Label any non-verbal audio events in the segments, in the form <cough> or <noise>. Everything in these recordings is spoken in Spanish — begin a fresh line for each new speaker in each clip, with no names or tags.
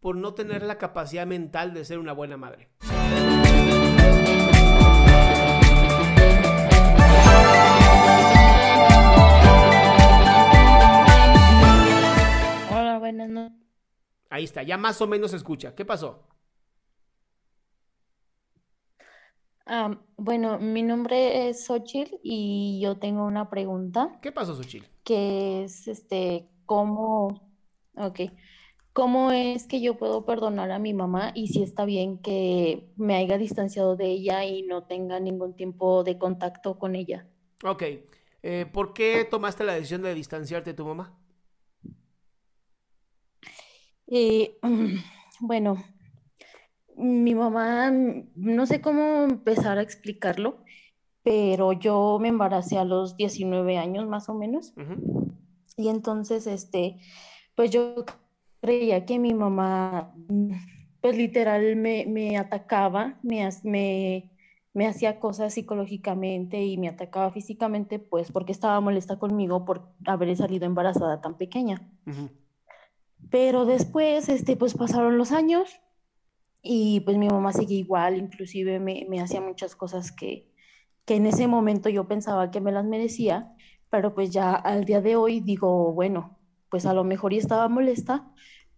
por no tener la capacidad mental de ser una buena madre.
Hola, buenas noches.
Ahí está, ya más o menos se escucha. ¿Qué pasó?
Bueno, mi nombre es Xochitl y yo tengo una pregunta
¿Qué pasó, Suchil?
que es este, ¿cómo, ok, cómo es que yo puedo perdonar a mi mamá y si está bien que me haya distanciado de ella y no tenga ningún tiempo de contacto con ella?
Ok. eh, ¿por qué tomaste la decisión de distanciarte de tu mamá?
Eh, <clears throat> bueno, mi mamá, no sé cómo empezar a explicarlo, pero yo me embaracé a los 19 años más o menos. Y entonces, este, pues yo creía que mi mamá, mm, pues literal me, me atacaba, me, me, me hacía cosas psicológicamente y me atacaba físicamente, pues porque estaba molesta conmigo por haber salido embarazada tan pequeña. Pero después, este, pues pasaron los años y pues mi mamá sigue igual, inclusive me, me hacía muchas cosas que, que en ese momento yo pensaba que me las merecía, pero pues ya al día de hoy digo, bueno, pues a lo mejor y estaba molesta,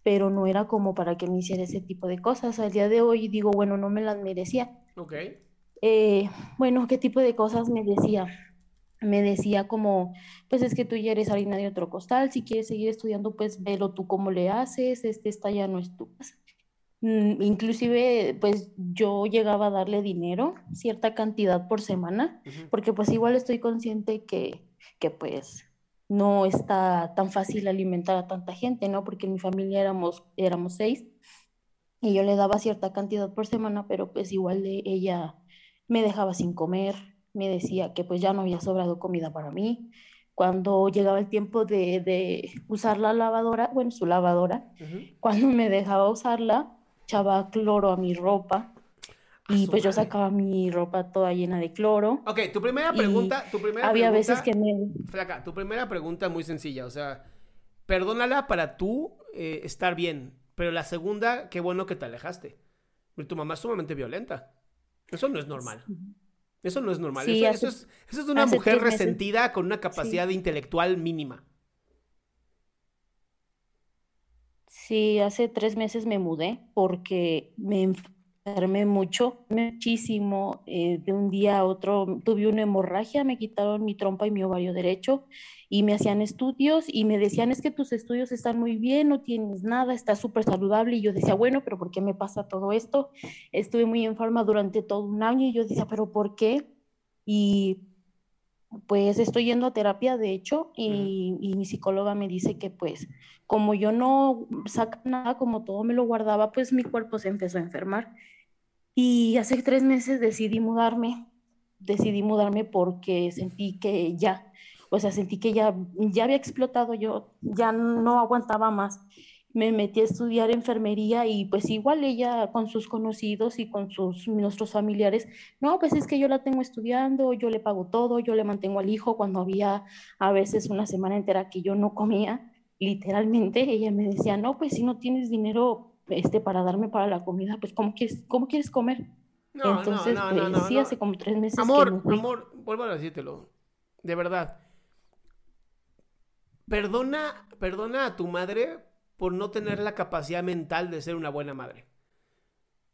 pero no era como para que me hiciera ese tipo de cosas. Al día de hoy digo, bueno, no me las merecía.
Ok.
Eh, bueno, ¿qué tipo de cosas me decía? Me decía como, pues es que tú ya eres harina de otro costal, si quieres seguir estudiando, pues velo tú cómo le haces, este, esta ya no es tu casa. Mm, inclusive, pues yo llegaba a darle dinero, cierta cantidad por semana,
Ujú.
porque pues igual estoy consciente que, que pues no está tan fácil alimentar a tanta gente, ¿no? Porque en mi familia éramos, éramos seis y yo le daba cierta cantidad por semana, pero pues igual de ella me dejaba sin comer, me decía que pues ya no había sobrado comida para mí. Cuando llegaba el tiempo de, de usar la lavadora, bueno, su lavadora, cuando me dejaba usarla, echaba cloro a mi ropa y pues yo sacaba mi ropa toda llena de cloro
Ok, tu primera pregunta, tu primera
había
pregunta,
veces que me...
flaca, tu primera pregunta muy sencilla, o sea, perdónala para tú eh, estar bien, pero la segunda, qué bueno que te alejaste. Tu mamá es sumamente violenta. Eso no es normal. Eso no es normal.
Sí,
eso,
hace-
eso es, eso es una mujer
meses.
resentida con una capacidad intelectual mínima.
Sí, hace tres meses me mudé porque me enfermé mucho, muchísimo. eh, de un día a otro tuve una hemorragia, me quitaron mi trompa y mi ovario derecho y me hacían estudios y me decían, es que tus estudios están muy bien, no tienes nada, estás súper saludable. Y yo decía, bueno, pero ¿por qué me pasa todo esto? Estuve muy enferma durante todo un año y yo decía, pero ¿por qué? Y pues estoy yendo a terapia, de hecho, y, y mi psicóloga me dice que pues como yo no saca nada, como todo me lo guardaba, pues mi cuerpo se empezó a enfermar. Y hace tres meses decidí mudarme, decidí mudarme porque sentí que ya, o sea, sentí que ya, ya había explotado yo, ya no aguantaba más. Me metí a estudiar enfermería y pues igual ella con sus conocidos y con sus nuestros familiares, no, pues es que yo la tengo estudiando, yo le pago todo, yo le mantengo al hijo cuando había a veces una semana entera que yo no comía, literalmente ella me decía, "No, pues si no tienes dinero este para darme para la comida, pues cómo quieres cómo quieres comer?"
No,
Entonces,
no,
pues,
no,
sí, hace como tres meses
Amor, amor, vuelvo a decírtelo. De verdad. Perdona, perdona a tu madre por no tener la capacidad mental de ser una buena madre.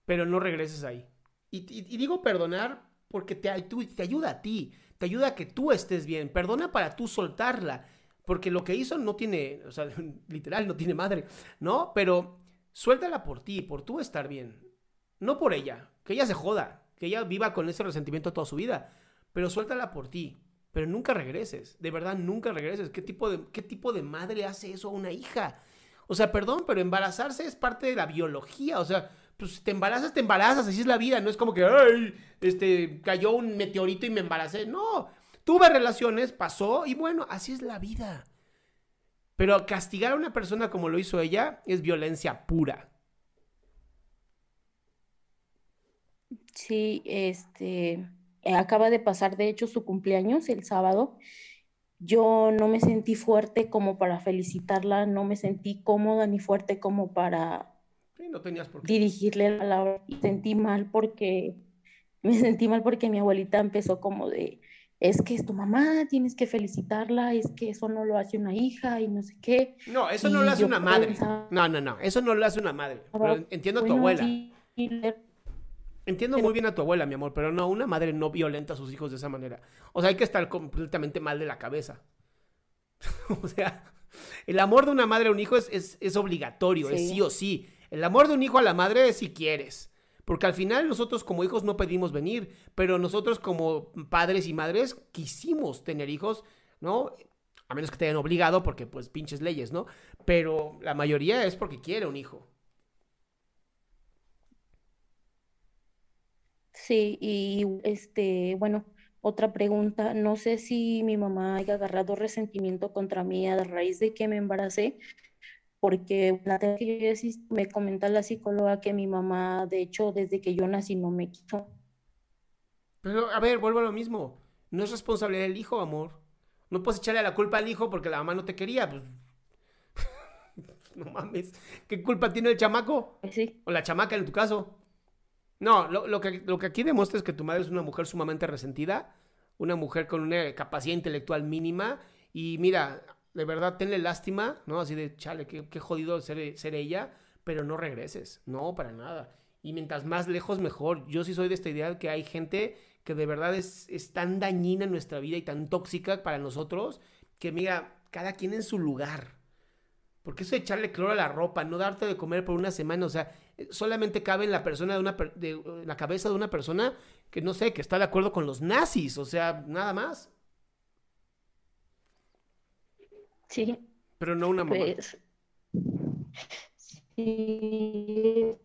Pero no regreses ahí. Y, digo perdonar porque te ayuda a ti. Te ayuda a que tú estés bien. Perdona para tú soltarla. Porque lo que hizo no tiene, o sea, <laughs> literal, no tiene madre, ¿no? Pero suéltala por ti, por tú estar bien. No por ella. Que ella se joda. Que ella viva con ese resentimiento toda su vida. Pero suéltala por ti. Pero nunca regreses. De verdad, nunca regreses. ¿Qué tipo de, qué tipo de madre hace eso a una hija? O sea, perdón, pero embarazarse es parte de la biología. O sea, pues te embarazas, te embarazas. Así es la vida. No es como que, ay, este, cayó un meteorito y me embaracé. No. Tuve relaciones, pasó y bueno, así es la vida. Pero castigar a una persona como lo hizo ella es violencia pura.
Sí, este, acaba de pasar de hecho su cumpleaños el sábado. Yo no me sentí fuerte como para felicitarla, no me sentí cómoda ni fuerte como para
Sí, no tenías por qué.
dirigirle la palabra. Y sentí mal porque me sentí mal porque mi abuelita empezó como de, es que es tu mamá, tienes que felicitarla, es que eso no lo hace una hija y no sé qué.
No, eso
Y
no lo hace una madre.
pensaba-
No, no, no. Eso no lo hace una madre. Pero entiendo a tu
Bueno,
abuela.
sí,
Entiendo muy bien a tu abuela, mi amor, pero no, una madre no violenta a sus hijos de esa manera. O sea, hay que estar completamente mal de la cabeza. <laughs> o sea, el amor de una madre a un hijo es, es, es obligatorio, es
Sí.
sí o sí. El amor de un hijo a la madre es si quieres. Porque al final nosotros como hijos no pedimos venir, pero nosotros como padres y madres quisimos tener hijos, ¿no? A menos que te hayan obligado porque pues pinches leyes, ¿no? Pero la mayoría es porque quiere un hijo.
Sí, y este, bueno, otra pregunta, no sé si mi mamá haya agarrado resentimiento contra mí a raíz de que me embaracé, porque la tesis me comenta la psicóloga que mi mamá, de hecho, desde que yo nací no me quiso.
Pero, a ver, vuelvo a lo mismo. No es responsabilidad del hijo, amor. No puedes echarle la culpa al hijo porque la mamá no te quería. Pues... <laughs> no mames. ¿Qué culpa tiene el chamaco?
Pues sí,
O la chamaca en tu caso. No, lo, lo que, lo que aquí demuestra es que tu madre es una mujer sumamente resentida. Una mujer con una capacidad intelectual mínima. Y mira, de verdad, tenle lástima, ¿no? Así de, chale, qué, jodido ser, ser ella. Pero no regreses. No, para nada. Y mientras más lejos, mejor. Yo sí soy de esta idea de que hay gente que de verdad es, es tan dañina en nuestra vida y tan tóxica para nosotros que, mira, cada quien en su lugar. Porque eso de echarle cloro a la ropa, no darte de comer por una semana, o sea, solamente cabe en la persona de una per- de, eh, la cabeza de una persona que no sé, que está de acuerdo con los nazis, o sea, nada más,
sí,
pero no una mamá.
pues sí,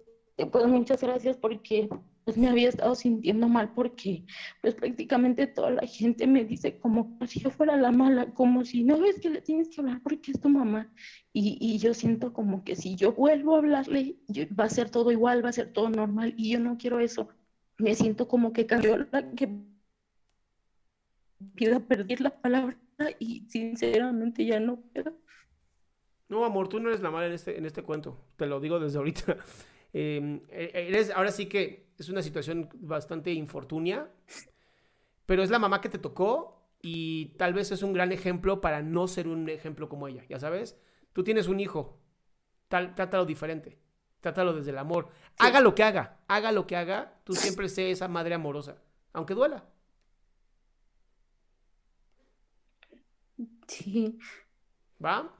pues muchas gracias porque pues me había estado sintiendo mal porque pues prácticamente toda la gente me dice como si yo fuera la mala, como si no ves que le tienes que hablar porque es tu mamá y, y yo siento como que si yo vuelvo a hablarle va a ser todo igual, va a ser todo normal y yo no quiero eso, me siento como que cambió la que pido perder la palabra y sinceramente ya no puedo.
No, amor, tú no eres la mala en este, en este cuento, te lo digo desde ahorita. Eh, eres, ahora sí que es una situación bastante infortunia, pero es la mamá que te tocó y tal vez es un gran ejemplo para no ser un ejemplo como ella, ya sabes. Tú tienes un hijo, tal, trátalo diferente, trátalo desde el amor. Haga lo que haga, haga lo que haga, tú siempre sé esa madre amorosa, aunque duela.
Sí,
¿Va?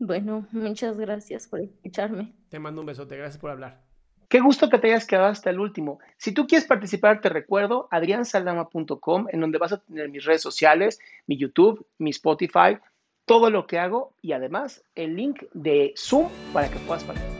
Bueno, muchas gracias por escucharme.
Te mando un besote, gracias por hablar.
Qué gusto que te hayas quedado hasta el último. Si tú quieres participar, te recuerdo adriansaldama.com, en donde vas a tener mis redes sociales, mi YouTube, mi Spotify, todo lo que hago y además el link de Zoom para que puedas participar.